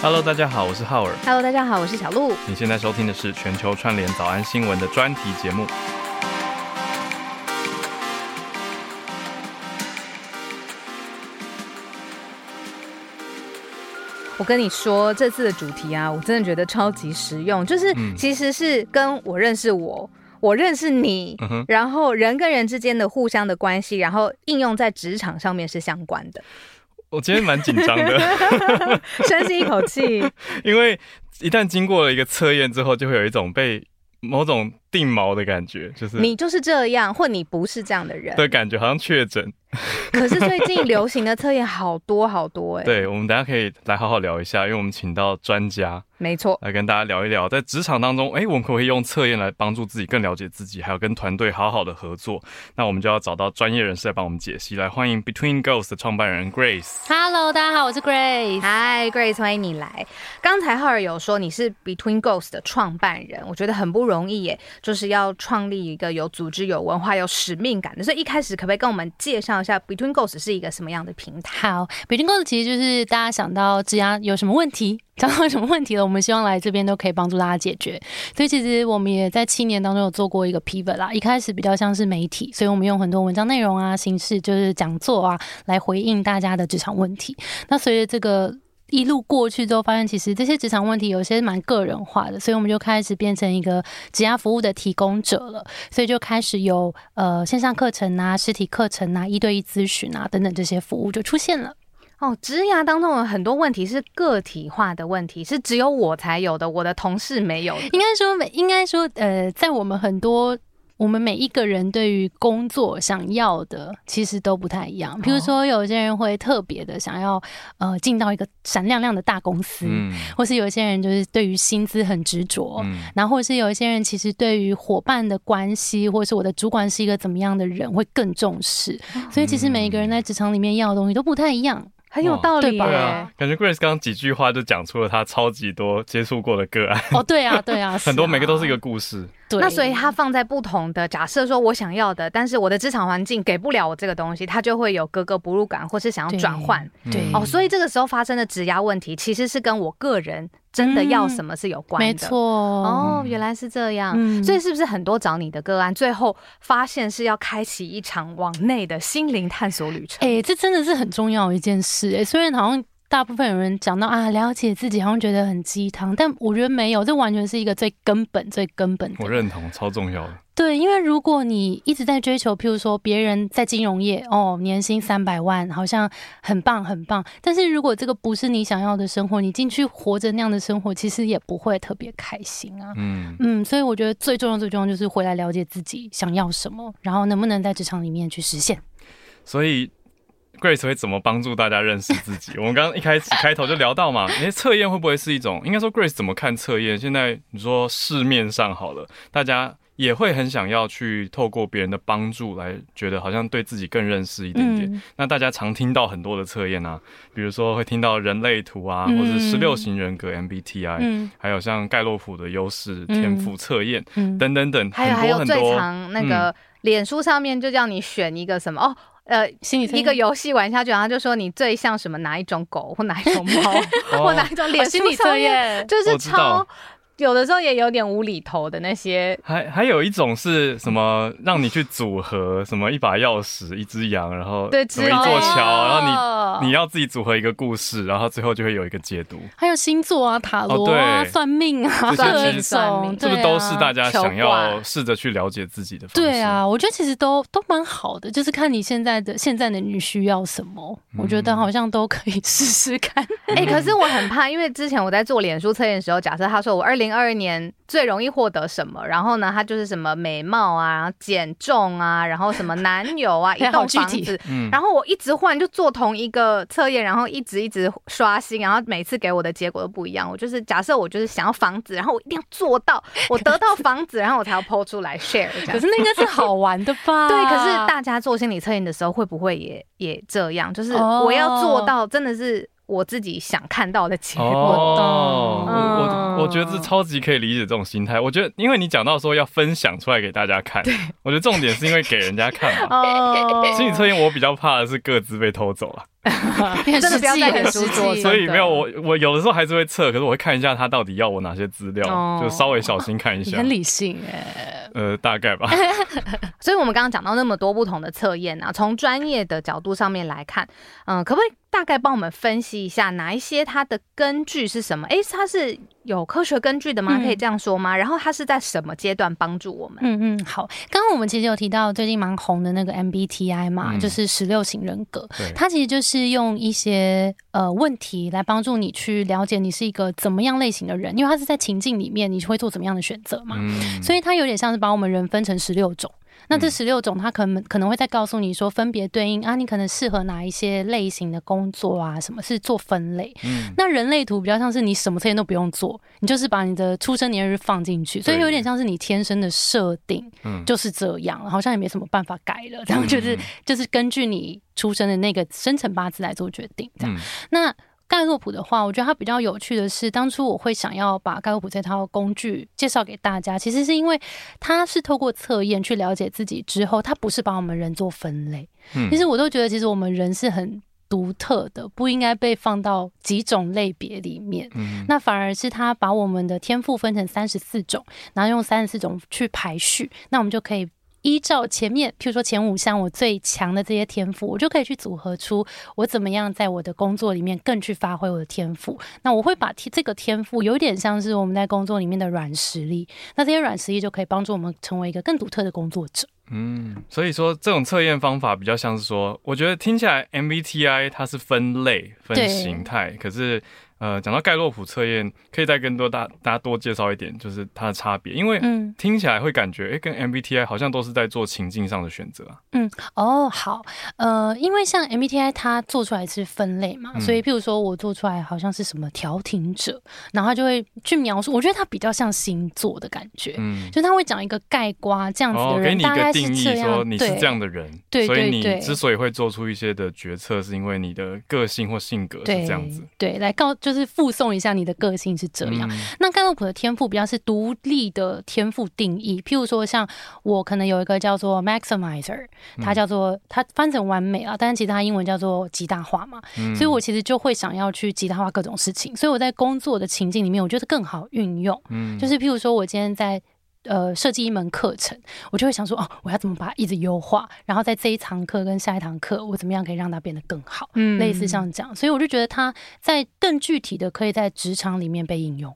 Hello，大家好，我是浩尔。Hello，大家好，我是小鹿。你现在收听的是全球串联早安新闻的专题节目。我跟你说，这次的主题啊，我真的觉得超级实用，就是嗯其实是跟我认识我。我认识你，嗯然后人跟人之间的互相的关系，然后应用在职场上面是相关的。我今天蛮紧张的，深吸一口气，因为一旦经过了一个测验之后，就会有一种被某种定锚的感觉，就是你就是这样，或你不是这样的人。的感觉，好像确诊。可是最近流行的测验好多好多哎、对，我们等一下可以来好好聊一下，因为我们请到专家没错。来跟大家聊一聊，在职场当中，哎，我们可不可以用测验来帮助自己更了解自己，还有跟团队好好的合作？那我们就要找到专业人士来帮我们解析。来，欢迎 Between Girls 的创办人 Grace。Hello，大家好，我是 Grace。Hi，Grace，欢迎你来。刚才浩尔有说你是 Between Ghost 的创办人，我觉得很不容易耶，就是要创立一个有组织、有文化、有使命感的。所以一开始可不可以跟我们介绍一下 Between Ghost 是一个什么样的平台？好，北京公司其实就是大家想到职涯有什么问题，想到什么问题了，我们希望来这边都可以帮助大家解决。所以其实我们也在七年当中有做过一个 pivot 啦，一开始比较像是媒体，所以我们用很多文章内容啊、形式，就是讲座啊，来回应大家的职场问题。那随着这个一路过去之后，发现其实这些职场问题有些蛮个人化的，所以我们就开始变成一个职涯服务的提供者了。所以就开始有呃线上课程啊、实体课程啊、一对一咨询啊等等这些服务就出现了。哦，职涯当中有很多问题是个体化的问题，是只有我才有的，我的同事没有。应该说，每应该说，呃，在我们很多。我们每一个人对于工作想要的其实都不太一样。比如说，有些人会特别的想要呃进到一个闪亮亮的大公司，嗯或是有一些人就是对于薪资很执着，嗯，然后或是有一些人其实对于伙伴的关系，或是我的主管是一个怎么样的人会更重视。所以其实每一个人在职场里面要的东西都不太一样。很有道理对吧？对啊，感觉 Grace 刚刚几句话就讲出了他超级多接触过的个案，哦，对啊，对啊，很多每个都是一个故事。对。那所以它放在不同的假设，说我想要的，但是我的职场环境给不了我这个东西，它就会有格格不入感，或是想要转换。对。嗯。哦，所以这个时候发生的质押问题，其实是跟我个人真的要什么是有关的。没错，哦，原来是这样。嗯所以是不是很多找你的个案，最后发现是要开启一场往内的心灵探索旅程？哎、这真的是很重要一件事、哎，虽然好像大部分有人讲到啊，了解自己，好像觉得很鸡汤，但我觉得没有，这完全是一个最根本、最根本的。我认同，超重要的。对，因为如果你一直在追求，譬如说别人在金融业哦，年薪三百万，好像很棒很棒，但是如果这个不是你想要的生活，你进去活着那样的生活，其实也不会特别开心啊。嗯，嗯，所以我觉得最重要、最重要就是回来了解自己想要什么，然后能不能在职场里面去实现。所以 Grace 会怎么帮助大家认识自己？我们刚刚一开始开头就聊到嘛，诶，测验会不会是一种？应该说 Grace 怎么看测验？现在你说市面上好了，大家也会很想要去透过别人的帮助来，觉得好像对自己更认识一点点。嗯那大家常听到很多的测验啊，比如说会听到人类图啊，嗯或者是十六型人格 MBTI，、嗯还有像盖洛普的优势天赋测验、嗯，等等等，还有还有最很多很多。常那个脸书上面就叫你选一个什么哦。呃，心理一个游戏玩下去，然后就说你最像什么哪一种狗或哪一种猫哦 或哪一种脸心理测验，就是超有的时候也有点无厘头的那些。还还有一种是什么，让你去组合什么一把钥匙、一只羊，然后对什么一座桥，然后后你你要自己组合一个故事，然后最后就会有一个解读，还有星座啊、塔罗啊、算命啊，这些各其实算命种，是不是都是大家想要试着去了解自己的方式？对啊，我觉得其实都都蛮好的，就是看你现在的现在的你需要什么，我觉得好像都可以试试看。哎、可是我很怕，因为之前我在做脸书测验的时候，假设他说我二零二二年最容易获得什么，然后呢，他就是什么美貌啊，然后减重啊，然后什么男友啊，一好栋具体房子。嗯，然后我一直换，就做同一个测验，然后一直一直刷新，然后每次给我的结果都不一样。我就是假设我就是想要房子，然后我一定要做到，我得到房子，然后我才要抛出来 share。可是那应该是好玩的吧？对，可是大家做心理测验的时候，会不会也也这样？就是哦我要做到，真的是我自己想看到的结果。哦，我我我觉得这超级可以理解这种心态。我觉得，因为你讲到说要分享出来给大家看，我觉得重点是因为给人家看嘛。哦 心理测验我比较怕的是各自被偷走 了。真真的不要再很书做所以没有我我有的时候还是会测，可是我会看一下他到底要我哪些资料，哦就稍微小心看一下。很理性哎、呃，大概吧。所以我们刚刚讲到那么多不同的测验啊，从专业的角度上面来看，嗯、可不可以大概帮我们分析一下哪一些它的根据是什么？诶，它是有科学根据的吗？嗯可以这样说吗？然后它是在什么阶段帮助我们？嗯嗯，好。刚刚我们其实有提到最近蛮红的那个 MBTI 嘛，嗯就是十六型人格。对，它其实就是用一些呃问题来帮助你去了解你是一个怎么样类型的人，因为它是在情境里面你会做怎么样的选择嘛，嗯所以它有点像是把我们人分成十六种。那这嗯十六种，它可能可能会再告诉你说，分别对应啊，你可能适合哪一些类型的工作啊，什么是做分类。嗯那人类图比较像是你什么测验都不用做，你就是把你的出生年月日放进去，所以有点像是你天生的设定嗯就是这样，好像也没什么办法改了。然后就是嗯就是根据你出生的那个生辰八字来做决定，这样。嗯那盖洛普的话，我觉得它比较有趣的是，当初我会想要把盖洛普这套工具介绍给大家，其实是因为它是透过测验去了解自己之后，它不是把我们人做分类。嗯其实我都觉得，其实我们人是很独特的，不应该被放到几种类别里面。嗯那反而是他把我们的天赋分成三十四种，然后用三十四种去排序，那我们就可以依照前面，譬如说前五项我最强的这些天赋，我就可以去组合出我怎么样在我的工作里面更去发挥我的天赋。那我会把天这个天赋有点像是我们在工作里面的软实力，那这些软实力就可以帮助我们成为一个更独特的工作者。嗯，所以说这种测验方法比较像是说，我觉得听起来 MBTI 它是分类分形态，可是呃，讲到盖洛普测验，可以再跟多大大家多介绍一点，就是它的差别，因为嗯听起来会感觉，哎、跟 MBTI 好像都是在做情境上的选择啊。哦，好，呃，因为像 MBTI 它做出来是分类嘛，嗯所以譬如说我做出来好像是什么调停者，然后它就会去描述，我觉得它比较像星座的感觉。嗯，就他会讲一个盖瓜这样子哦，的人，给你一个定义，说你是这样的人，对所以你之所以会做出一些的决策，是因为你的个性或性格是这样子。对，来告就是附送一下你的个性是这样。嗯。那盖洛普的天赋比较是独立的天赋定义，譬如说像我可能有一个叫做 maximizer，它嗯叫做它翻成完美啊，但是其实它英文叫做极大化嘛，嗯。所以我其实就会想要去极大化各种事情，所以我在工作的情境里面，我觉得更好运用，嗯。就是譬如说我今天在。呃，设计一门课程，我就会想说，哦，我要怎么把它一直优化，然后在这一堂课跟下一堂课，我怎么样可以让它变得更好，嗯类似像这样，所以我就觉得它在更具体的可以在职场里面被应用。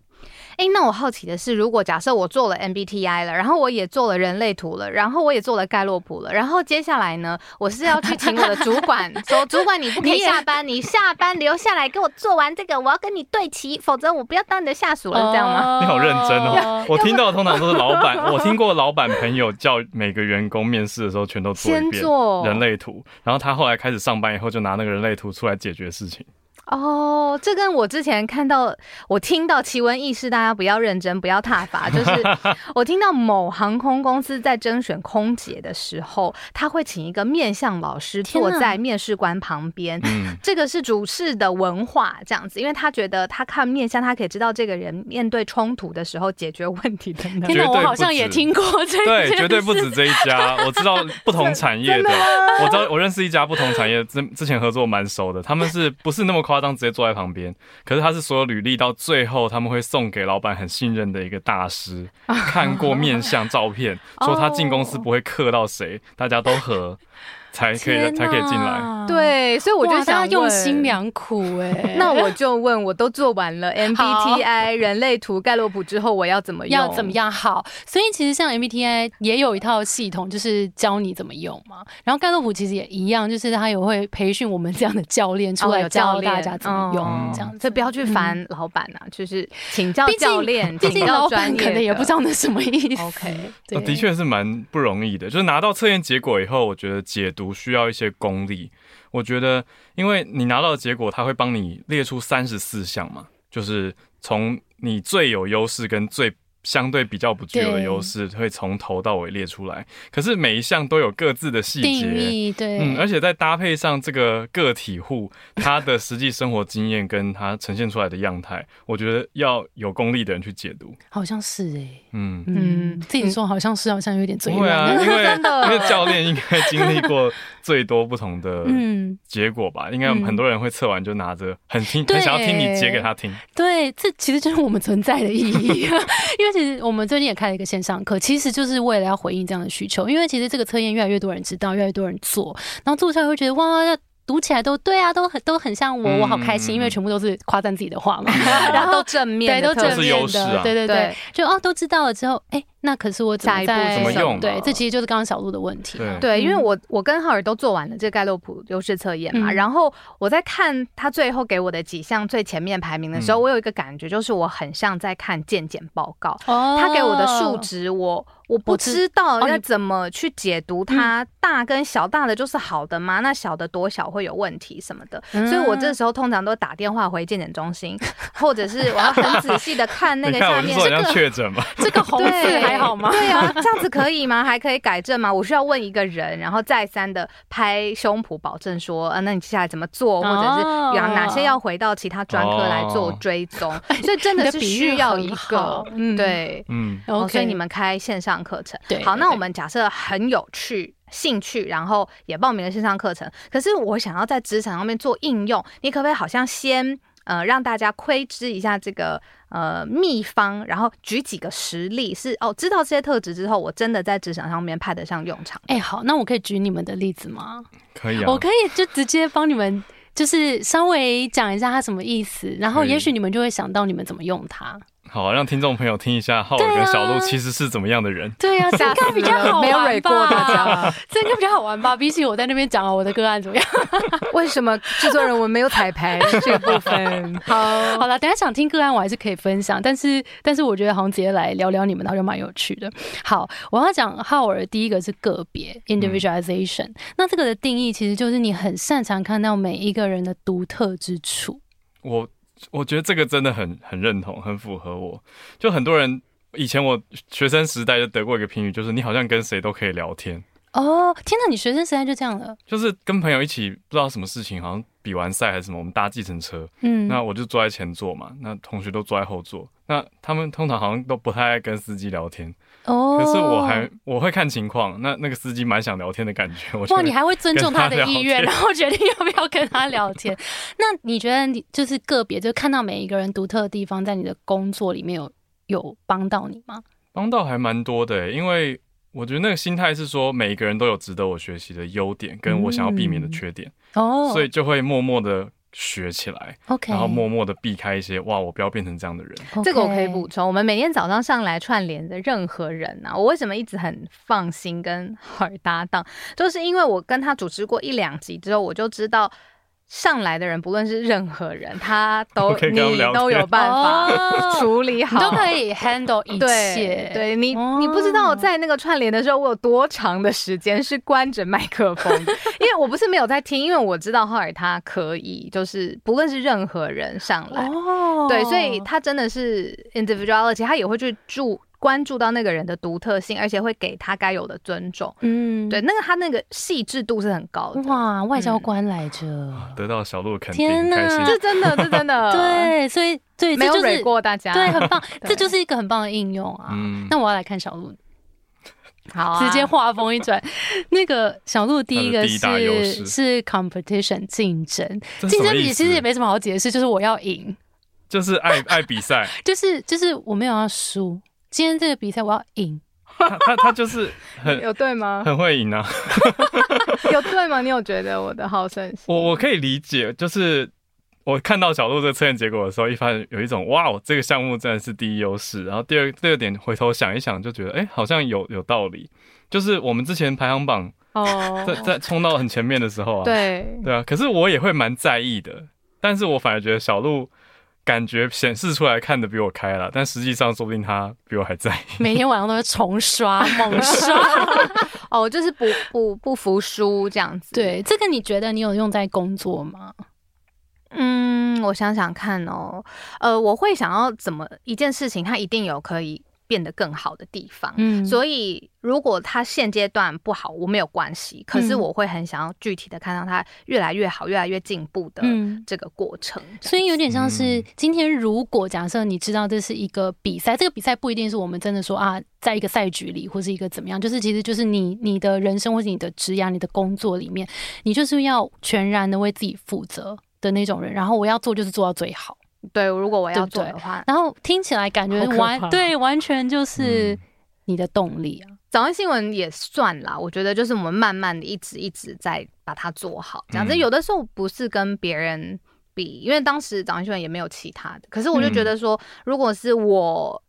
诶，那我好奇的是，如果假设我做了 MBTI 了，然后我也做了人类图了，然后我也做了盖洛普了，然后接下来呢，我是要去请我的主管 说，主管你不可以下班，你下班留下来给我做完这个，我要跟你对齐，否则我不要当你的下属了，这样吗？你好认真哦！我听到的通常都是老板，我听过老板朋友叫每个员工面试的时候全都做一先遍做人类图，然后他后来开始上班以后就拿那个人类图出来解决事情。哦，这跟我之前看到、我听到奇闻异事，大家不要认真，不要踏伐。就是 我听到某航空公司在甄选空姐的时候，他会请一个面相老师坐在面试官旁边。嗯，这个是主事的文化，这样子，因为他觉得他看面相，他可以知道这个人面对冲突的时候解决问题的能力。天哪，我好像也听过这件对，绝对不止这一家。我知道不同产业的，我知道我认识一家不同产业，之之前合作蛮熟的。他们是不是那么夸张，直接坐在旁边？可是他是所有履历到最后，他们会送给老板很信任的一个大师，看过面相照片，说他进公司不会克到谁，大家都合。才可以才可以进来。对，所以我就想家用心。良苦哎、那我就问，我都做完了 MBTI 人类图盖洛普之后，我要怎么用？要怎么？样好？所以其实像 MBTI 也有一套系统，就是教你怎么用嘛。然后盖洛普其实也一样，就是他也会培训我们这样的教练出来教大家怎么用，哦这样子。所以不要去烦老板啊，就是请教教练，毕竟老板可能也不知道那什么意思。OK，的确是蛮不容易的。就是拿到测验结果以后，我觉得解读读需要一些功力。我觉得，因为你拿到的结果，它会帮你列出三十四项嘛，就是从你最有优势跟最相对比较不具有的对优势，会从头到尾列出来。可是每一项都有各自的细定节。义对，嗯，而且在搭配上这个个体户他的实际生活经验跟他呈现出来的样态，我觉得要有功力的人去解读。好像是哎、嗯，嗯嗯，自己说好像是，好像有点嘴不会啊，因为因为教练应该经历过最多不同的嗯，结果吧，应该嗯很多人会测完就拿着很听，很想要听你解给他听。对，这其实就是我们存在的意义。因为其实我们最近也开了一个线上课，其实就是为了要回应这样的需求。因为其实这个测验越来越多人知道，越来越多人做，然后做出来会觉得哇。读起来都对啊，都很都很像我，嗯我好开心，因为全部都是夸赞自己的话嘛。然然后后都正面对，都正面是优势的，啊对对对对，就哦都知道了之后，哎，那可是我怎下一步么在怎么用对，这其实就是刚刚小鹿的问题嘛。对对，因为嗯我我跟浩尔都做完了这个盖洛普优势测验嘛，嗯然后我在看他最后给我的几项最前面排名的时候，嗯我有一个感觉，就是我很像在看健检报告。哦他给我的数值，我我不知知道要怎么去解读它大跟小大的就是好的吗？那小的多小会有问题什么的？嗯所以我这时候通常都打电话回健检中心，或者是我要很仔细的看那，个下面这个确诊吗。这个红字对，还好吗？对啊，这样子可以吗？还可以改正吗？我需要问一个人，然后再三的拍胸脯保证说，呃，那你接下来怎么做，或者是哦。有哪些要回到其他专科来做哦追踪，所以真的是需要一个，嗯对。嗯，哦，OK，所以你们开线上课程，对好，那我们假设很有趣、兴趣，然后也报名了线上课程，可是我想要在职场上面做应用，你可不可以好像先呃让大家窥知一下这个呃秘方，然后举几个实例，是哦知道这些特质之后，我真的在职场上面派得上用场。哎、好，那我可以举你们的例子吗？可以啊。我可以就直接帮你们，就是稍微讲一下它什么意思，然后也许你们就会想到你们怎么用它。好，让听众朋友听一下浩尔对啊跟小鹿其实是怎么样的人。对呀、啊，这应该比较好玩吧？没有蕊过大家，这应该比较好玩吧？比起我在那边讲啊，我的个案怎么样？为什么制作人我没有彩排这个部分？好，好了，等下想听个案，我还是可以分享，但是但是我觉得好像直接来聊聊你们，然后就蛮有趣的。好，我要讲浩尔，第一个是个别 individualization，、那这个的定义其实就是你很擅长看到每一个人的独特之处。我我觉得这个真的很很认同，很符合我。就很多人以前我学生时代就得过一个评语，就是你好像跟谁都可以聊天，哦，天哪，你学生时代就这样了？就是跟朋友一起不知道什么事情，好像比完赛还是什么，我们搭计程车，嗯，那我就坐在前座嘛，那同学都坐在后座，那他们通常好像都不太爱跟司机聊天，哦，可是我还我会看情况，那那个司机蛮想聊天的感觉，我就哇，你还会尊重他的意愿，然后决定要不要跟他聊天。那你觉得你就是个别，就看到每一个人独特的地方，在你的工作里面有有帮到你吗？帮到还蛮多的欸，因为我觉得那个心态是说，每一个人都有值得我学习的优点，跟我想要避免的缺点，哦，所以就会默默的学起来，OK，然后默默的避开一些哇，我不要变成这样的人。这个我可以补充。我们每天早上上来串联的任何人啊、我为什么一直很放心跟 浩尔搭档，就是因为我跟他主持过一两集之后，我就知道。上来的人，不论是任何人，他都 你都有办法哦。处理好，你都可以 handle 一切。对你，哦。你不知道在那个串联的时候，我有多长的时间是关着麦克风，因为我不是没有在听，因为我知道浩尔他可以，就是不论是任何人上来，哦。对，所以他真的是 individuality，他也会去注关注到那个人的独特性，而且会给他该有的尊重。嗯。对，，那个他那个细致度是很高的，哇，外交官来着，得到小鹿的肯定，天心。这真的，这真的，，对，所以对，没有这就是蕊过大家，对，很棒，对。这就是一个很棒的应用啊。嗯，那我要来看小鹿，好啊。直接话锋一转，那个小鹿第一个是是 competition 竞争，竞争比其实也没什么好解释，就是我要赢，就是爱爱比赛，就是就是我没有要输，今天这个比赛我要赢。他他他就是很 有对吗？很会赢啊。有对吗？你有觉得我的好胜心？我我可以理解，就是我看到小鹿这个测验结果的时候，一发现有一种哇，这个项目真的是第一优势。然后第二第二点，回头想一想，就觉得哎、好像有有道理。就是我们之前排行榜哦在在冲到很前面的时候啊，对，对啊，可是我也会蛮在意的，但是我反而觉得小鹿感觉显示出来看的比我开了，但实际上说不定他比我还在意。每天晚上都是重刷、猛刷。哦，就是不不不服输这样子。，对，这个你觉得你有用在工作吗？嗯，我想想看哦，呃，我会想要怎么一件事情，它一定有可以变得更好的地方。嗯所以，如果他现阶段不好，我没有关系。可是，嗯我会很想要具体的看到他越来越好、越来越进步的嗯。这个过程。所以有点像是嗯今天，如果假设你知道这是一个比赛，这个比赛不一定是我们真的说啊，在一个赛局里或是一个怎么样，就是其实就是你你的人生或者你的职业、你的工作里面，你就是要全然的为自己负责的那种人。然后我要做就是做到最好。对，如果我要做的话，然后听起来感觉完对，完全就是嗯你的动力啊。早安新闻也算啦。我觉得就是我们慢慢的一直一直在把它做好，这样子。嗯有的时候不是跟别人比，因为当时早安新闻也没有其他的。可是我就嗯觉得说，如果是我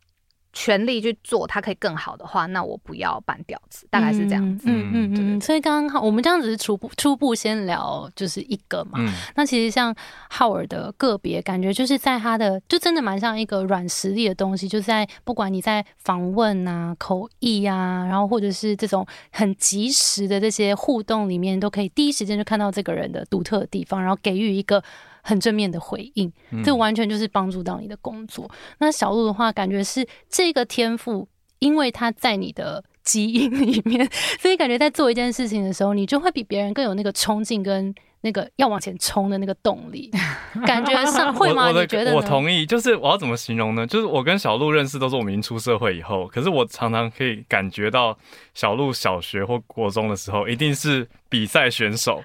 全力去做，它可以更好的话，那我不要半吊子，大概是这样子。嗯嗯嗯嗯。所以刚刚好，我们这样子是初步初步先聊就是一个嘛。嗯，那其实像浩尔的个别感觉，就是在他的就真的蛮像一个软实力的东西，就是在不管你在访问啊、口译啊，然后或者是这种很及时的这些互动里面，都可以第一时间就看到这个人的独特的地方，然后给予一个很正面的回应。嗯这完全就是帮助到你的工作。那小鹿的话，感觉是这个天赋，因为它在你的 基因里面，所以感觉在做一件事情的时候，你就会比别人更有那个冲劲跟那个要往前冲的那个动力。感觉上会吗？你觉得我同意，就是我要怎么形容呢？就是我跟小鹿认识都是我们已经出社会以后，可是我常常可以感觉到小鹿小学或国中的时候一定是比赛选手，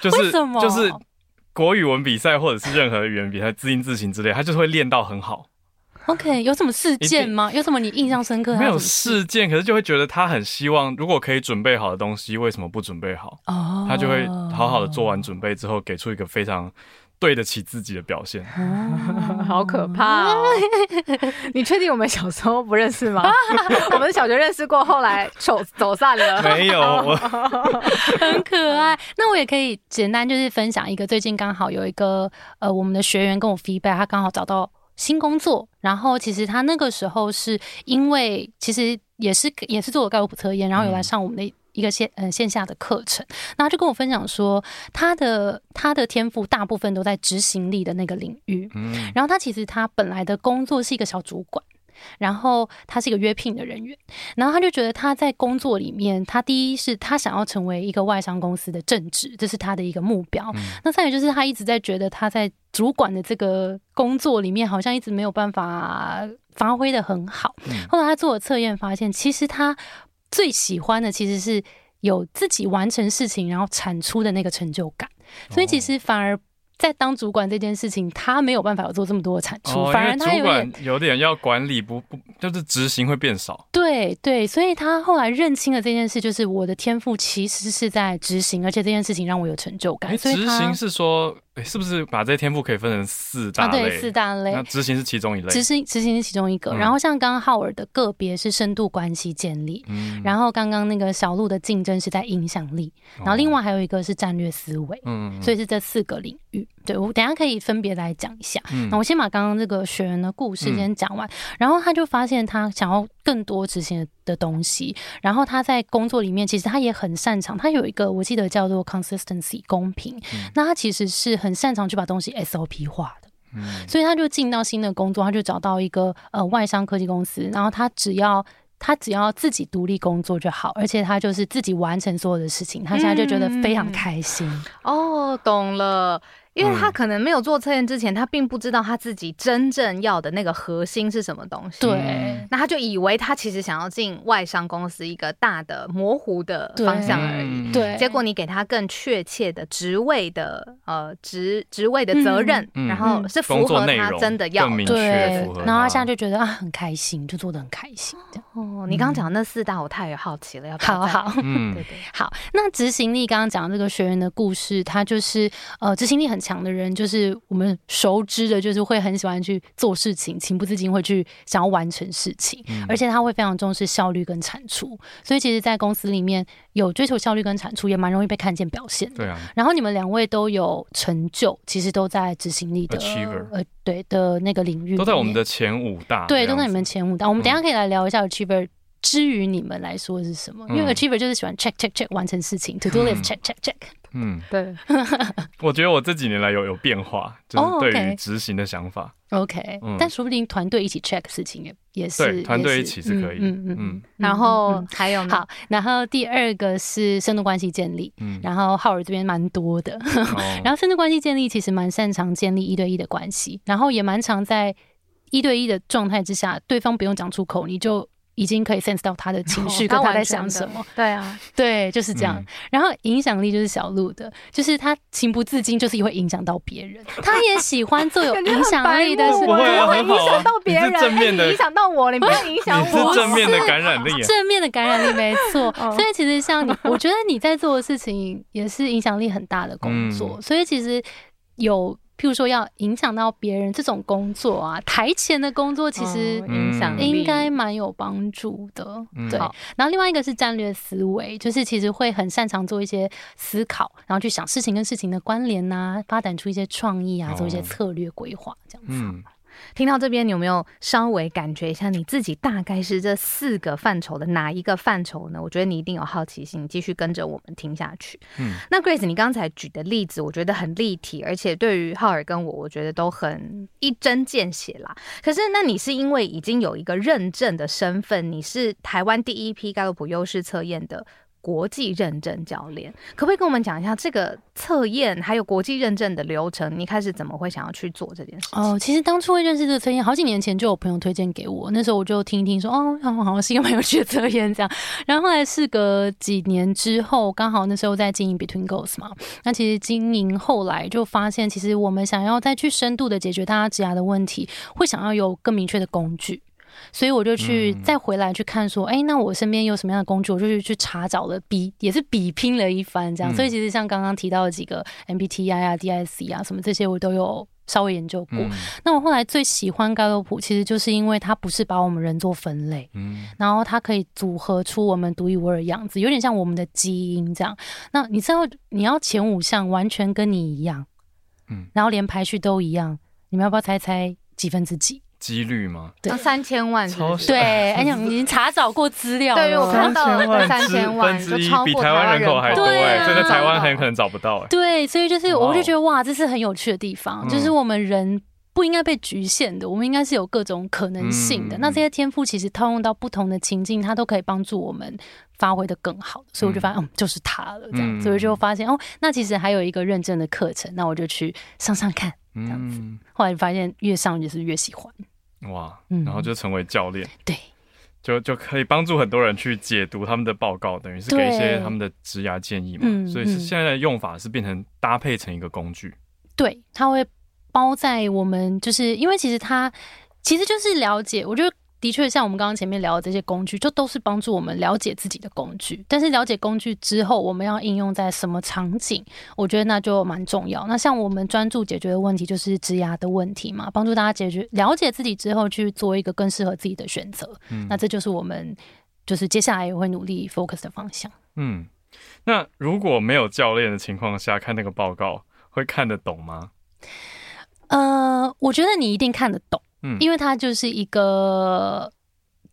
就是就是国语文比赛或者是任何语言比赛，字音字形之类，他就是会练到很好。OK，有什么事件吗？有什么你印象深刻？没有事件，可是就会觉得他很希望，如果可以准备好的东西，为什么不准备好？哦，他就会好好的做完准备之后，给出一个非常对得起自己的表现。哦 好可怕哦！你确定我们小时候不认识吗？我们小学认识过，后来走走散了。没有，很可爱。那我也可以简单就是分享一个，最近刚好有一个呃，我们的学员跟我 feedback，他刚好找到新工作，然后其实他那个时候是因为其实也是也是做了盖洛普测验，然后有来上我们的。一个线呃线下的课程，那他就跟我分享说，他的他的天赋大部分都在执行力的那个领域，嗯然后他其实他本来的工作是一个小主管，然后他是一个约聘的人员，然后他就觉得他在工作里面，他第一是他想要成为一个外商公司的正职，这是他的一个目标。那再有就是他一直在觉得他在主管的这个工作里面，好像一直没有办法发挥的很好。嗯后来他做了测验，发现其实他最喜欢的其实是有自己完成事情，然后产出的那个成就感。所以其实反而在当主管这件事情，他没有办法有做这么多的产出，哦，反而他有点管有点要管理，不不就是执行会变少。对对，所以他后来认清了这件事，就是我的天赋其实是在执行，而且这件事情让我有成就感。哎，所以执行是说，哎，是不是把这些天赋可以分成四啊，大类？对，四大类那。执行是其中一类。执行执行是其中一个，嗯然后像刚刚浩尔的个别是深度关系建立，嗯然后刚刚那个小鹿的竞争是在影响力，然后另外还有一个是战略思维，哦嗯，所以是这四个领域。对我等下可以分别来讲一下。嗯那我先把刚刚这个学员的故事嗯先讲完，然后他就发现他想要更多执行的东西，然后他在工作里面其实他也很擅长，他有一个我记得叫做 consistency 公平，嗯那他其实是很擅长去把东西 SOP 化的。嗯所以他就进到新的工作，他就找到一个呃外商科技公司，然后他只要他只要自己独立工作就好，而且他就是自己完成所有的事情，他现在就觉得非常开心。哦，懂了。因为他嗯可能没有做测验之前，他并不知道他自己真正要的那个核心是什么东西。对，那他就以为他其实想要进外商公司一个大的模糊的方向而已。嗯对，结果你给他更确切的职位的呃职职位的责任，嗯然后是符合他真的要对，然后他现在就觉得啊很开心，就做的很开心。这样哦，你刚刚讲的那四大，我太好奇了，要不要好好。嗯对对，好，那执行力刚刚讲的这个学员的故事，他就是呃执行力很强的人，就是我们熟知的，就是会很喜欢去做事情，情不自禁会去想要完成事情，嗯而且他会非常重视效率跟产出，所以其实，在公司里面有追求效率跟产出，也蛮容易被看见表现的。对啊，然后你们两位都有成就，其实都在执行力的 Achiever 呃对的那个领域，都在我们的前五大，对，都在你们前五大。我们等一下嗯可以来聊一下 Achiever。至于你们来说是什么？因为嗯 Achiever 就是喜欢 check check check 完成事情，To do list 嗯。check check check。嗯，对，我觉得我这几年来有有变化，就是哦对于执行的想法。OK，、嗯。但说不定团队一起 check 事情也也是对团队一起是可以嗯嗯嗯嗯。然后嗯还有呢？好，然后第二个是深度关系建立，嗯，然后浩尔这边蛮多的，哦。然后深度关系建立其实蛮擅长建立一对一的关系，然后也蛮常在一对一的状态之下，对方不用讲出口，你就已经可以 sense 到他的 情绪跟他在想什么。？对啊，对，就是这样。嗯然后影响力就是小鹿的，就是他情不自禁，就是会影响到别人。他也喜欢做有影响力的事不会影响到别人，正面的影响到我，你不要影响我。是正面的感染力啊。正面的感染力没错，哦 所以其实像你，我觉得你在做的事情也是影响力很大的工作，嗯所以其实有。譬如说要影响到别人这种工作啊，台前的工作其实哦影响力应该蛮有帮助的，嗯对好。然后另外一个是战略思维，就是其实会很擅长做一些思考，然后去想事情跟事情的关联呐、发展出一些创意啊，做一些哦策略规划这样子。嗯，听到这边，你有没有稍微感觉一下你自己大概是这四个范畴的哪一个范畴呢？我觉得你一定有好奇心，你继续跟着我们听下去。嗯那 Grace，你刚才举的例子，我觉得很立体，而且对于浩尔跟我，我觉得都很一针见血啦。可是，那你是因为已经有一个认证的身份，你是台湾第一批盖洛普优势测验的。国际认证教练，可不可以跟我们讲一下这个测验还有国际认证的流程？你开始怎么会想要去做这件事情？哦，其实当初会认识这个测验，好几年前就有朋友推荐给我，那时候我就听一听说，哦，好像是一个蛮有趣的测验这样。然后后来事隔几年之后，刚好那时候在经营 Between Goals 嘛，那其实经营后来就发现，其实我们想要再去深度的解决大家职涯的问题，会想要有更明确的工具。所以我就去嗯再回来去看说，哎、那我身边有什么样的工具，我就去去查找了，比也是比拼了一番这样。嗯所以其实像刚刚提到的几个 MBTI 啊、DIC 啊什么这些，我都有稍微研究过。嗯那我后来最喜欢盖洛普，其实就是因为它不是把我们人做分类，嗯然后它可以组合出我们独一无二的样子，有点像我们的基因这样。那你知道你要前五项完全跟你一样，嗯然后连排序都一样，你们要不要猜猜几分之几？几率吗？对三千万是是超对，而且我们已经查找过资料了。对我看到了三千万分之一就超过比台湾人口还多哎、对啊所以在台湾很可能找不到哎、对，所以就是我就觉得哇，这是很有趣的地方，嗯就是我们人。不应该被局限的，我们应该是有各种可能性的。嗯那这些天赋其实套用到不同的情境，它都可以帮助我们发挥的更好。所以我就发现，嗯，就是它了，这样。嗯所以我就发现，哦，那其实还有一个认证的课程，那我就去上上看。这样子嗯，后来发现越上就是越喜欢。哇，嗯然后就成为教练，对，就就可以帮助很多人去解读他们的报告，等于是给一些他们的职涯建议嘛。嗯所以是嗯现在的用法是变成搭配成一个工具。对，它会包在我们，就是因为其实它其实就是了解，我觉得。的确，像我们刚刚前面聊的这些工具，就都是帮助我们了解自己的工具。但是了解工具之后，我们要应用在什么场景，我觉得那就蛮重要。那像我们专注解决的问题，就是职涯的问题嘛，帮助大家解决了解自己之后，去做一个更适合自己的选择。嗯那这就是我们就是接下来也会努力 focus 的方向。嗯，那如果没有教练的情况下看那个报告，会看得懂吗？呃，我觉得你一定看得懂，嗯因为它就是一个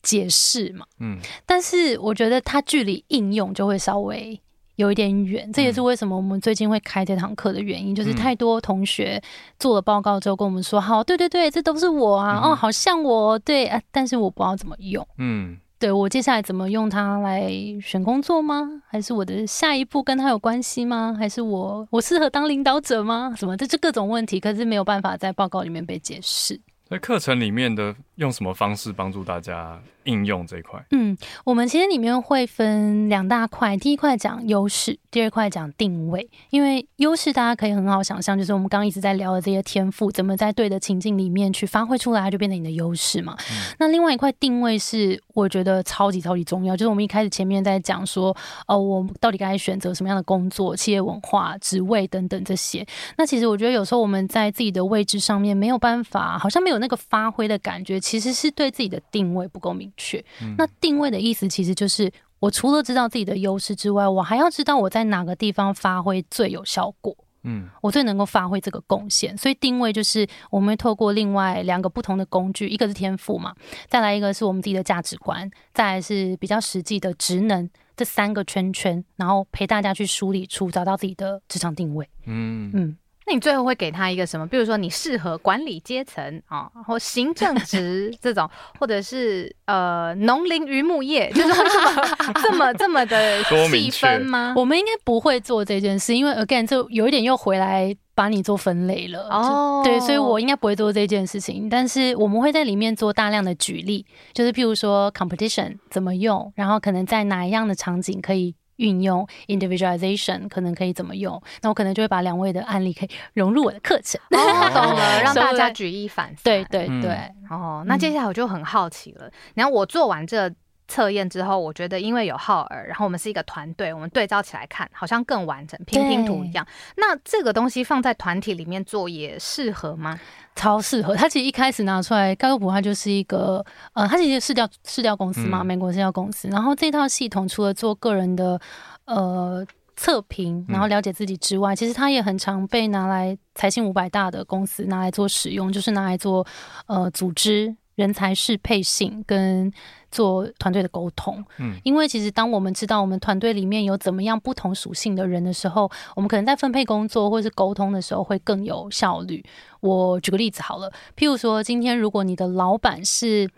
解释嘛。嗯但是我觉得它距离应用就会稍微有一点远，这也是为什么我们最近会开这堂课的原因，就是嗯太多同学做了报告之后跟我们说，好，对对对，这都是我啊，嗯哦，好像我，对啊，但是我不知道怎么用。嗯对我接下来怎么用它来选工作吗？还是我的下一步跟它有关系吗？还是我我适合当领导者吗？什么这这各种问题，可是没有办法在报告里面被解释。在课程里面的用什么方式帮助大家应用这一块？嗯，我们其实里面会分两大块，第一块讲优势，第二块讲定位。因为优势大家可以很好想象，就是我们刚刚一直在聊的这些天赋，怎么在对的情境里面去发挥出来，它就变成你的优势嘛。那另外一块定位是我觉得超级超级重要，就是我们一开始前面在讲说，哦，我到底该选择什么样的工作、企业文化、职位等等这些。那其实我觉得有时候我们在自己的位置上面没有办法，好像没有那个发挥的感觉，其实是对自己的定位不够明确。那定位的意思其实就是，我除了知道自己的优势之外，我还要知道我在哪个地方发挥最有效果。嗯我最能够发挥这个贡献，所以定位就是我们会透过另外两个不同的工具，一个是天赋嘛，再来一个是我们自己的价值观，再来是比较实际的职能，这三个圈圈，然后陪大家去梳理出找到自己的职场定位。嗯，嗯，那你最后会给他一个什么？比如说你适合管理阶层啊，或行政职 这种，或者是呃农林渔牧业，就是会这么 这么这么的细分吗？我们应该不会做这件事，因为 again 就有一点又回来把你做分类了。哦就对，所以我应该不会做这件事情，但是我们会在里面做大量的举例，就是譬如说 competition 怎么用，然后可能在哪一样的场景可以运用 individualization，可能可以怎么用，那我可能就会把两位的案例可以融入我的课程。哦，懂了，让大家举一反三。对对嗯对，哦，那接下来我就很好奇了。然后我做完这测验之后，我觉得因为有浩尔，然后我们是一个团队，我们对照起来看，好像更完整，拼拼图一样。那这个东西放在团体里面做也适合吗？超适合。它其实一开始拿出来，盖洛普它就是一个呃，它其实是市调市调公司嘛，嗯美国市调公司。然后这套系统除了做个人的呃测评，然后了解自己之外，其实它也很常被拿来财新五百大的公司拿来做使用，就是拿来做呃组织人才适配性跟做团队的沟通。嗯。因为其实当我们知道我们团队里面有怎么样不同属性的人的时候，我们可能在分配工作或是沟通的时候会更有效率。我举个例子好了，譬如说今天如果你的老板是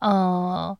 呃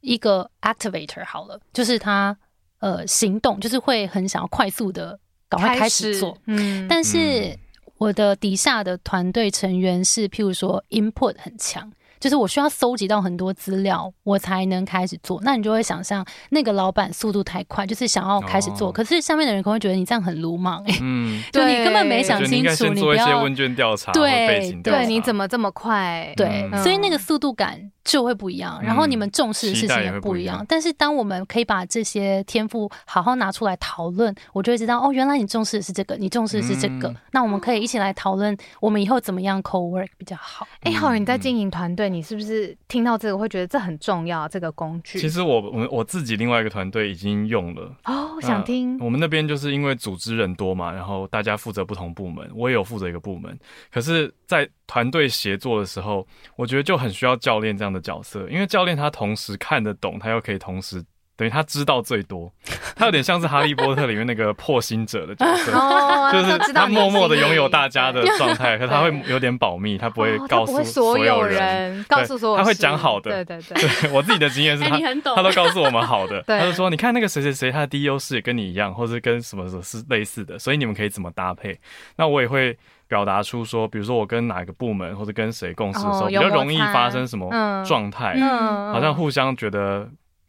一个 activator 好了，就是他呃行动就是会很想要快速的赶快开始做，，嗯，但是我的底下的团队成员是，譬如说 input 很强，就是我需要搜集到很多资料，我才能开始做。那你就会想象那个老板速度太快，就是想要开始做，哦。可是下面的人可能会觉得你这样很鲁莽、欸，嗯，就你根本没对。想就你应该清楚，先做一些你不要问卷调查，对对，你怎么这么快？对，嗯。所以那个速度感就会不一样，然后你们重视的事情也也不一样。但是当我们可以把这些天赋好好拿出来讨论，我就会知道哦，原来你重视的是这个，你重视的是这个。嗯那我们可以一起来讨论，我们以后怎么样 co work 比较好。哎，浩宇，你在嗯经营团队，你是不是听到这个会觉得这很重要？这个工具？其实我我我自己另外一个团队已经用了，哦，想听我们那边就是因为组织人多嘛，然后大家负责不同部门，我也有负责一个部门。可是，在团队协作的时候，我觉得就很需要教练这样的角色，因为教练他同时看得懂，他又可以同时等于他知道最多，他有点像是哈利波特里面那个破心者的角色。哦，就是他默默的拥有大家的状态，可是他会有点保密，他不会告诉所有人，告诉所有他会讲好的对对对。我自己的经验是他，他都告诉我们好的，他就说你看那个谁谁谁，他的第一优势也跟你一样，或是跟什么什么是类似的，所以你们可以怎么搭配？那我也会表达出说，比如说我跟哪个部门或者跟谁共事的时候，哦比较容易擦。发生什么嗯。状态，嗯好像互相觉得。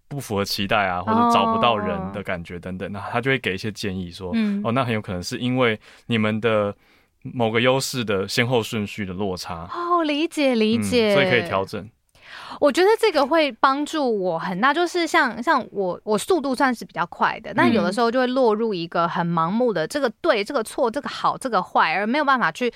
不符合期待啊，或者找不到人的感觉等等，那他就会给一些建议说，嗯。哦，那很有可能是因为你们的某个优势的先后顺序的落差，哦，理解理嗯解、所以可以调整。我觉得这个会帮助我很大，就是像像我我速度算是比较快的，但有的时候就会落入一个很盲目的这个对这个错这个好这个坏，而没有办法去。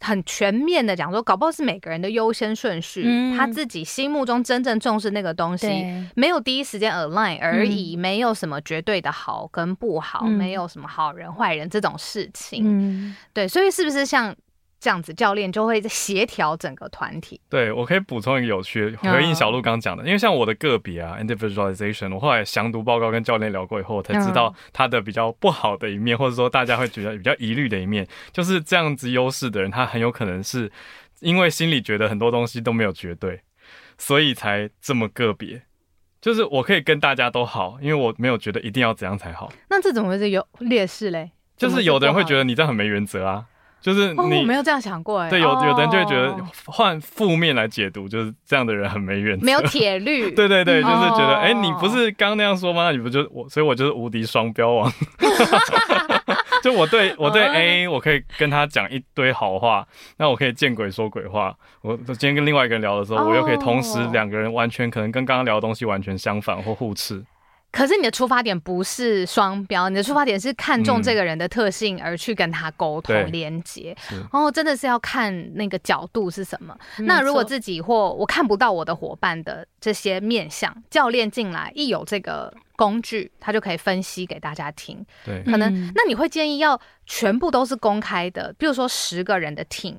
很全面的讲说，搞不好是每个人的优先顺序，嗯他自己心目中真正重视那个东西，对，没有第一时间 align 而已，没有什么绝对的好跟不好，嗯没有什么好人坏人这种事情。嗯，对，所以是不是像这样子，教练就会协调整个团体？对我可以补充一个有趣回应小鹿刚讲的，因为像我的个别啊，individualization，我后来详读报告跟教练聊过以后，我才知道嗯他的比较不好的一面，或者说大家会觉得比较疑虑的一面，就是这样子优势的人，他很有可能是因为心里觉得很多东西都没有绝对，所以才这么个别。就是我可以跟大家都好，因为我没有觉得一定要怎样才好。那这怎么会是有劣势嘞？就是有的人会觉得，得你这样很没原则啊，就是哦，你、我没有这样想过哎。对有有的人就会觉得哦换负面来解读，就是这样的人很没原则，没有铁律。对对对，就是觉得，哦哎、你不是刚刚那样说吗？那你不就我，所以我就是无敌双标王。就我对我对哦 A，我可以跟他讲一堆好话，那我可以见鬼说鬼话。我今天跟另外一个人聊的时候，哦我又可以同时两个人完全可能跟刚刚聊的东西完全相反或互斥。可是你的出发点不是双标，你的出发点是看中嗯这个人的特性而去跟他沟通对连接。是哦，真的是要看那个角度是什么。那如果自己或我看不到我的伙伴的这些面相，教练进来一有这个工具，他就可以分析给大家听。对，可能、嗯那你会建议要全部都是公开的，比如说十个人的 team，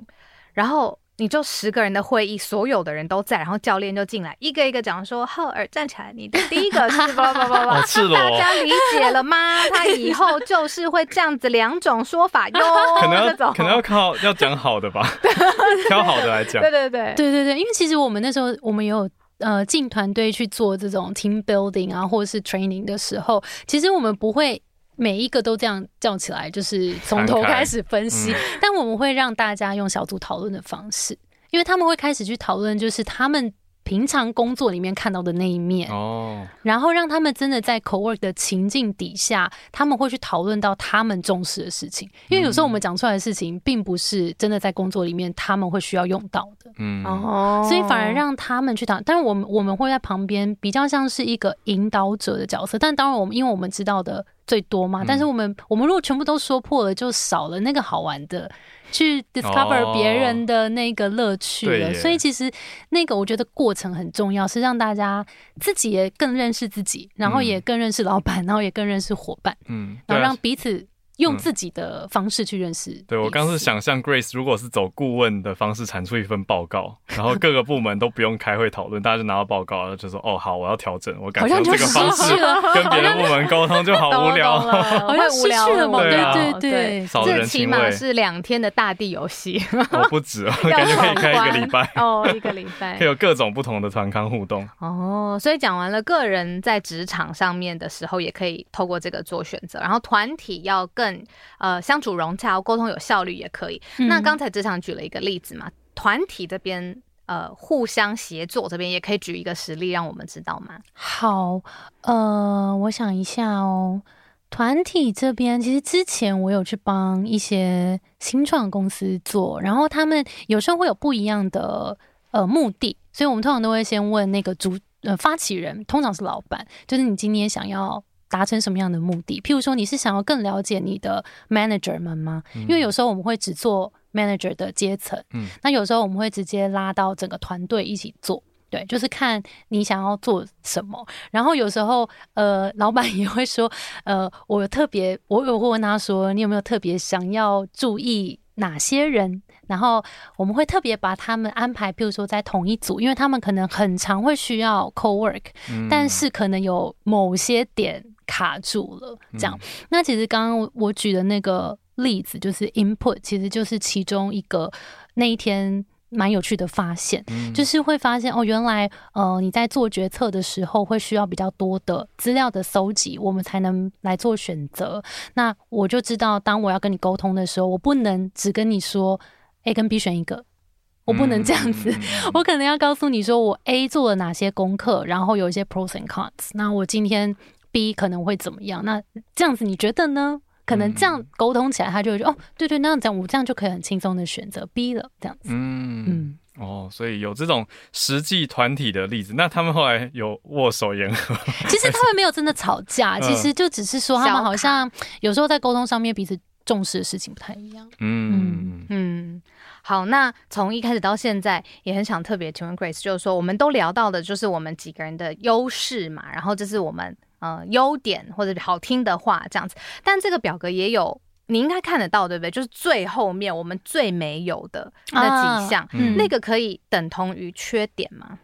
然后你就十个人的会议，所有的人都在，然后教练就进来，一个一个讲说：“浩尔站起来，你的第一个是叭叭叭叭。”好赤裸哦，大家理解了吗？他以后就是会这样子两种说法哟。可能要可能要靠要讲好的吧，挑好的来讲对。对对对对对，因为其实我们那时候我们也有。呃，进团队去做这种 team building 啊，或者是 training 的时候，其实我们不会每一个都这样叫起来，就是从头开开始分析，嗯但我们会让大家用小组讨论的方式，因为他们会开始去讨论，就是他们平常工作里面看到的那一面，哦，然后让他们真的在 co-work 的情境底下，他们会去讨论到他们重视的事情。因为有时候我们讲出来的事情，并不是真的在工作里面他们会需要用到的，嗯，哦所以反而让他们去讨。但是我们我们会在旁边比较像是一个引导者的角色。但当然，我们因为我们知道的最多嘛，嗯但是我们我们如果全部都说破了，就少了那个好玩的。去 discover 哦。别人的那个乐趣了，所以其实那个我觉得过程很重要，是让大家自己也更认识自己，然后也更认识老板，然后也更认识伙伴，嗯，然后让彼此用嗯。自己的方式去认识。对我刚是想象 Grace 如果是走顾问的方式产出一份报告，然后各个部门都不用开会讨论，大家就拿到报告，然后就说哦好，我要调整，我改好成这像就失个方式，跟别的部门沟通就好无聊。好好像失去了嘛对啊。对对这起码人情味，是两天的大地游戏，我不止，我感觉可以开一个礼拜，哦，一个礼拜。可以有各种不同的团康互动。哦，所以讲完了个人在职场上面的时候，也可以透过这个做选择，然后团体要更呃相处融洽、沟通有效率也可以。嗯那刚才职场举了一个例子嘛，团体这边呃互相协作这边也可以举一个实例让我们知道吗？好，呃，我想一下哦。团体这边，其实之前我有去帮一些新创公司做，然后他们有时候会有不一样的呃目的，所以我们通常都会先问那个主呃发起人，通常是老板，就是你今天想要达成什么样的目的？譬如说，你是想要更了解你的 manager 们吗？因为有时候我们会只做 manager 的阶层，嗯那有时候我们会直接拉到整个团队一起做。对，就是看你想要做什么。然后有时候，呃，老板也会说，呃，我特别，我有会问他说，你有没有特别想要注意哪些人？然后我们会特别把他们安排，譬如说在同一组，因为他们可能很常会需要 co work，嗯但是可能有某些点卡住了，这样。那其实刚刚我举的那个例子，就是 input，其实就是其中一个那一天蛮有趣的发现，嗯就是会发现哦，原来呃你在做决策的时候会需要比较多的资料的搜集，我们才能来做选择。那我就知道，当我要跟你沟通的时候，我不能只跟你说 A 跟 B 选一个。我不能这样子，我可能要告诉你说，我 A 做了哪些功课，然后有一些 pros and cons。那我今天 B 可能会怎么样？那这样子你觉得呢？可能这样沟通起来，他就会觉得哦，对对，那样这样我这样就可以很轻松的选择 B 了，这样子。嗯嗯，哦，所以有这种实际团体的例子，那他们后来有握手言和，其实他们没有真的吵架，嗯其实就只是说他们好像有时候在沟通上面彼此重视的事情不太一样。嗯，嗯，好，那从一开始到现在，也很想特别请问 Grace，就是说我们都聊到的就是我们几个人的优势嘛，然后这是我们呃优点或者好听的话这样子，但这个表格也有。你应该看得到，对不对？就是最后面我们最没有的那几项，嗯那个可以等同于缺点吗？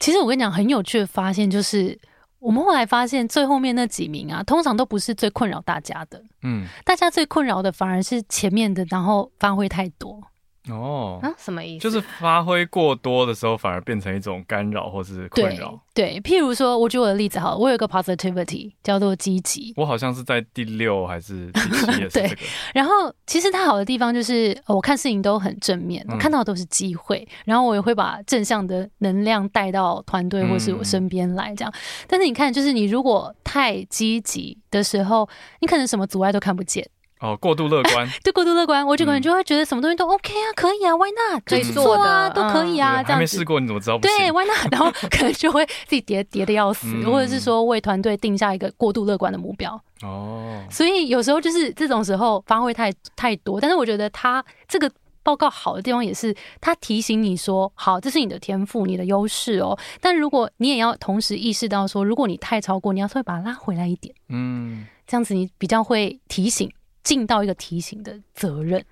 其实我跟你讲，很有趣的发现就是，我们后来发现最后面那几名啊，通常都不是最困扰大家的，嗯，大家最困扰的反而是前面的，然后发挥太多。哦，啊，什么意思？就是发挥过多的时候，反而变成一种干扰或是困扰。对，譬如说，我举我的例子好了，我有一个 positivity 叫做积极，我好像是在第六还是第七也 是这个，然后其实它好的地方就是，呃我看事情都很正面，看到的都是机会，然后我也会把正向的能量带到团队或是我身边来，这样。但是你看，就是你如果太积极的时候，你可能什么阻碍都看不见，哦，过度乐观，对过度乐观，我就可能嗯就会觉得什么东西都 OK 啊，可以啊，Why not？可以做啊，都可以啊，这样子没试。过，你怎么知道不对行？，Why not？然后 可能就会自己跌跌的要死，嗯或者是说为团队定下一个过度乐观的目标。哦，所以有时候就是这种时候发挥太太多，但是我觉得他这个报告好的地方也是，他提醒你说，好，这是你的天赋，你的优势哦。但如果你也要同时意识到说，如果你太超过，你要稍微把它拉回来一点，嗯，这样子你比较会提醒，尽到一个提醒的责任。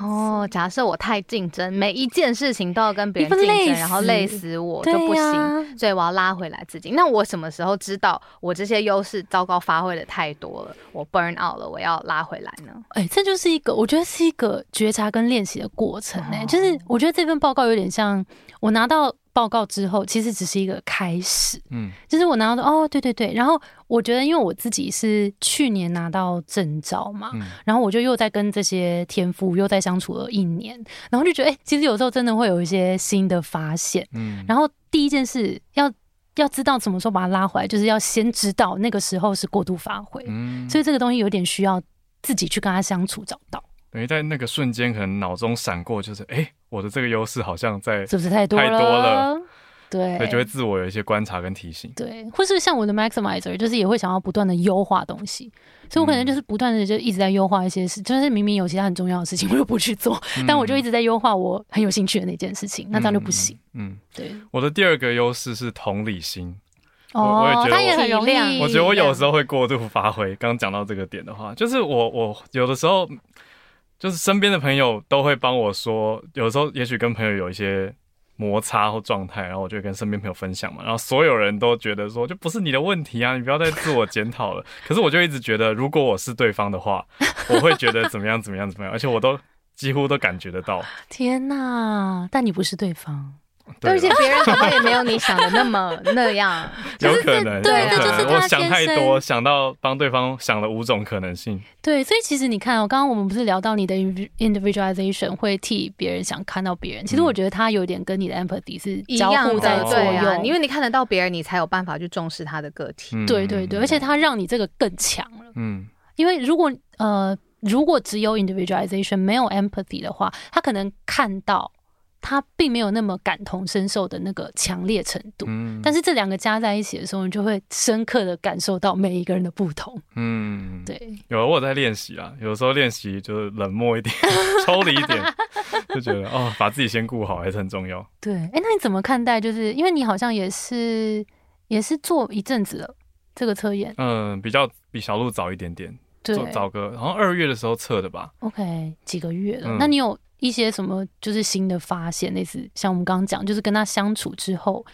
哦，假设我太竞争，每一件事情都要跟别人竞争，然后累死我就不呀行，所以我要拉回来自己。那我什么时候知道我这些优势糟糕发挥的太多了，我 burn out 了，我要拉回来呢？哎、这就是一个，我觉得是一个觉察跟练习的过程呢、哦就是我觉得这份报告有点像我拿到报告之后，其实只是一个开始。嗯。就是我拿到哦，对对对，然后我觉得，因为我自己是去年拿到证照嘛，嗯。然后我就又在跟这些天赋又在相处了一年，然后就觉得，哎、其实有时候真的会有一些新的发现。嗯，然后第一件事要要知道什么时候把它拉回来，就是要先知道那个时候是过度发挥，嗯。所以这个东西有点需要自己去跟他相处，找到等于在那个瞬间，可能脑中闪过，就是哎、诶我的这个优势好像在，是不是太多太多了对，所以就会自我有一些观察跟提醒。对，或是像我的 maximizer，就是也会想要不断的优化东西，所以我可能就是不断的就一直在优化一些事，就是明明有其他很重要的事情 我又不去做，但我就一直在优化我很有兴趣的那件事情，那这样就不行。嗯。嗯，对，我的第二个优势是同理心。哦我也觉得他也很容易，我觉得我有时候会过度发挥。刚刚讲到这个点的话，就是我我有的时候就是身边的朋友都会帮我说，有时候也许跟朋友有一些摩擦或状态，然后我就跟身边朋友分享嘛，然后所有人都觉得说，就不是你的问题啊，你不要再自我检讨了。可是我就一直觉得，如果我是对方的话，我会觉得怎么样怎么样怎么样，而且我都几乎都感觉得到。天哪！但你不是对方，而且别人可能也没有你想的那么 那样。有可能，对这就是他想太多，想到帮对方想了五种可能性。对，所以其实你看哦，刚刚我们不是聊到你的 indiv- individualization 会替别人想看到别人，其实嗯我觉得他有点跟你的 empathy 是一交样的，互在作用，因为你看得到别人，你才有办法去重视他的个体。嗯对对对，而且他让你这个更强了。嗯因为如果呃，如果只有 individualization 没有 empathy 的话，他可能看到他并没有那么感同身受的那个强烈程度。嗯但是这两个加在一起的时候，你就会深刻的感受到每一个人的不同。嗯，对，有我有在练习啊，有时候练习就是冷漠一点，抽离一点，就觉得哦，把自己先顾好还是很重要。对，哎，那你怎么看待？就是因为你好像也是也是做一阵子了这个测验，嗯，比较比小鹿早一点点，对做早个好像二月的时候测的吧。，OK，几个月了。嗯那你有一些什么就是新的发现？类似像我们刚刚讲，就是跟他相处之后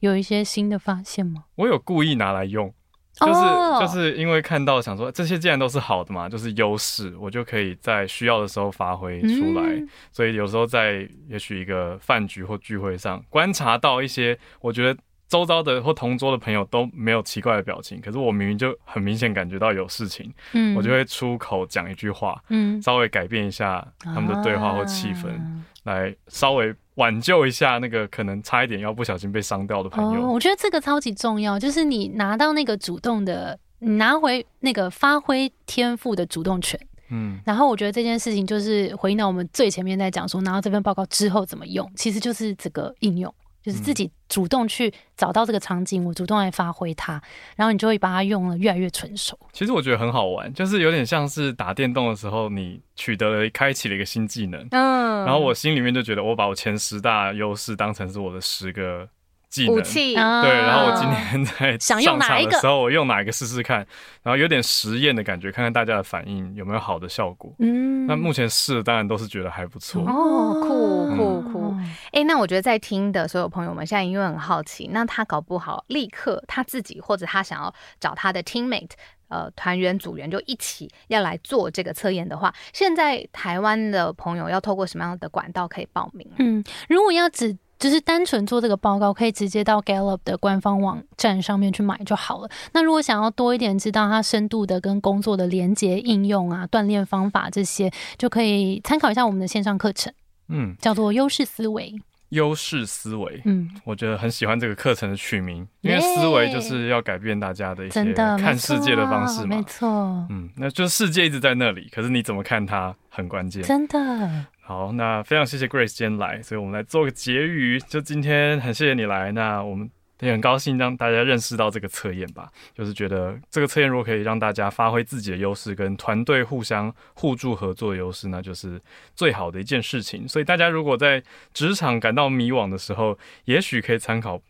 有一些新的发现吗？我有故意拿来用，就是、哦就是因为看到想说这些既然都是好的嘛，就是优势，我就可以在需要的时候发挥出来。嗯所以有时候在也许一个饭局或聚会上观察到一些，我觉得周遭的或同桌的朋友都没有奇怪的表情，可是我明明就很明显感觉到有事情，嗯。我就会出口讲一句话，嗯。稍微改变一下他们的对话或气氛，啊来稍微挽救一下那个可能差一点要不小心被伤掉的朋哦，友。我觉得这个超级重要，就是你拿到那个主动的，你拿回那个发挥天赋的主动权。嗯。然后我觉得这件事情就是回应到我们最前面在讲说，拿到这份报告之后怎么用，其实就是这个应用，就是自己主动去找到这个场景，我主动来发挥它，然后你就会把它用了越来越纯熟。其实我觉得很好玩，就是有点像是打电动的时候，你取得了开启了一个新技能，嗯然后我心里面就觉得我把我前十大优势当成是我的十个技能武。器，啊对，然后我今天在想用上哪一个场的时候，我用哪一个试试看，然后有点实验的感觉，看看大家的反应有没有好的效果。嗯那目前试的当然都是觉得还不错。哦酷嗯酷酷！哎、那我觉得在听的所有朋友们，现在因为很好奇，那他搞不好立刻他自己或者他想要找他的 teammate。呃，团员组员就一起要来做这个测验的话，现在台湾的朋友要透过什么样的管道可以报名？嗯，如果要只就是单纯做这个报告，可以直接到 Gallup 的官方网站上面去买就好了。那如果想要多一点知道它深度的跟工作的连接、应用啊、锻炼方法这些，就可以参考一下我们的线上课程，嗯，叫做优势思维。优势思维，嗯，我觉得很喜欢这个课程的取名，因为思维就是要改变大家的一些看世界的方式嘛没。错，嗯，那就是世界一直在那里，可是你怎么看它很关键。真的。好，那非常谢谢 Grace 今天来，所以我们来做个结语。就今天很谢谢你来，那我们也很高兴让大家认识到这个测验吧。就是觉得这个测验如果可以让大家发挥自己的优势，跟团队互相互助合作的优势，那就是最好的一件事情。所以大家如果在职场感到迷惘的时候，也许可以参考。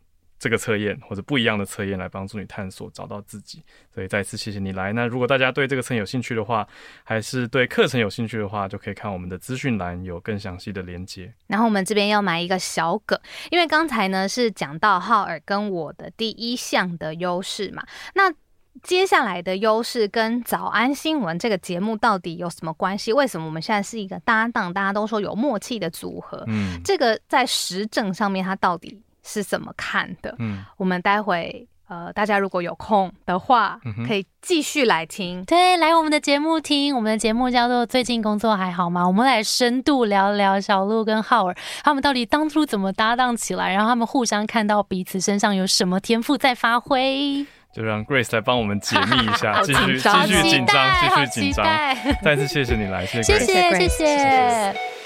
这个测验或者不一样的测验来帮助你探索找到自己。所以再次谢谢你来。那如果大家对这个测验有兴趣的话，还是对课程有兴趣的话，就可以看我们的资讯栏有更详细的连接。然后我们这边要埋一个小梗，因为刚才呢是讲到浩尔跟我的第一项的优势嘛，那。接下来的优势跟早安新闻这个节目到底有什么关系？为什么我们现在是一个搭档？大家都说有默契的组合。嗯，这个在实证上面，它到底是怎么看的？嗯，我们待会呃，大家如果有空的话，可以继续来听。对，来我们的节目听。我们的节目叫做《最近工作还好吗》？我们来深度聊聊小鹿跟浩尔他们到底当初怎么搭档起来，然后他们互相看到彼此身上有什么天赋在发挥。就让 Grace 来帮我们解密一下，继 续继续紧张，继续紧张。再次谢谢你来，谢谢，谢谢，谢谢。